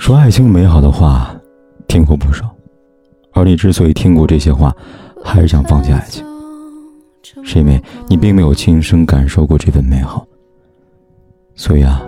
说爱情美好的话，听过不少，而你之所以听过这些话，还是想放弃爱情，是因为你并没有亲身感受过这份美好。所以啊，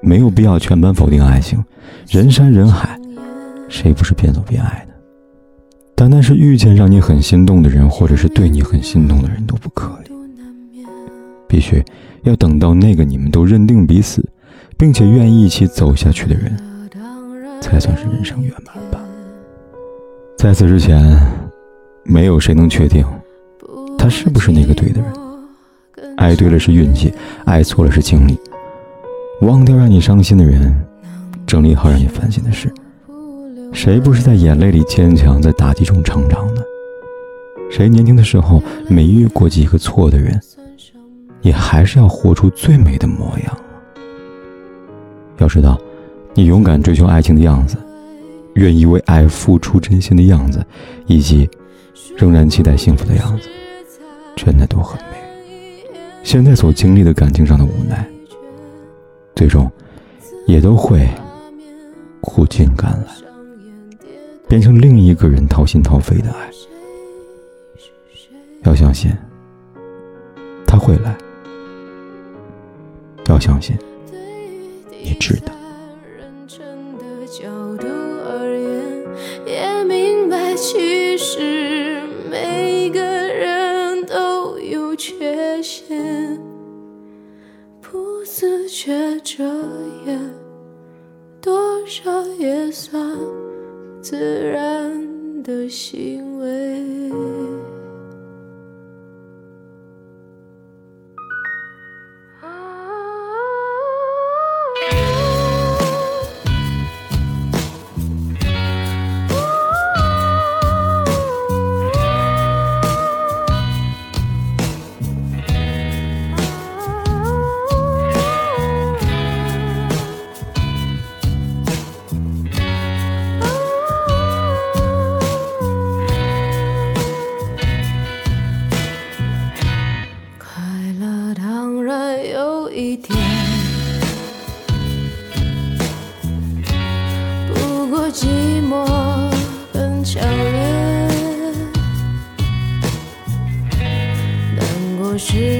没有必要全盘否定爱情，人山人海，谁不是边走边爱的？单单是遇见让你很心动的人，或者是对你很心动的人都不可以，必须要等到那个你们都认定彼此，并且愿意一起走下去的人。才算是人生圆满吧。在此之前，没有谁能确定他是不是那个对的人。爱对了是运气，爱错了是经历。忘掉让你伤心的人，整理好让你烦心的事。谁不是在眼泪里坚强，在打击中成长的？谁年轻的时候没遇过几个错的人，也还是要活出最美的模样。要知道。你勇敢追求爱情的样子，愿意为爱付出真心的样子，以及仍然期待幸福的样子，真的都很美。现在所经历的感情上的无奈，最终也都会苦尽甘来，变成另一个人掏心掏肺的爱。要相信，他会来。要相信，你值得。角度而言，也明白其实每个人都有缺陷，不自觉遮掩多少也算自然的行为。寂寞更强烈。难过时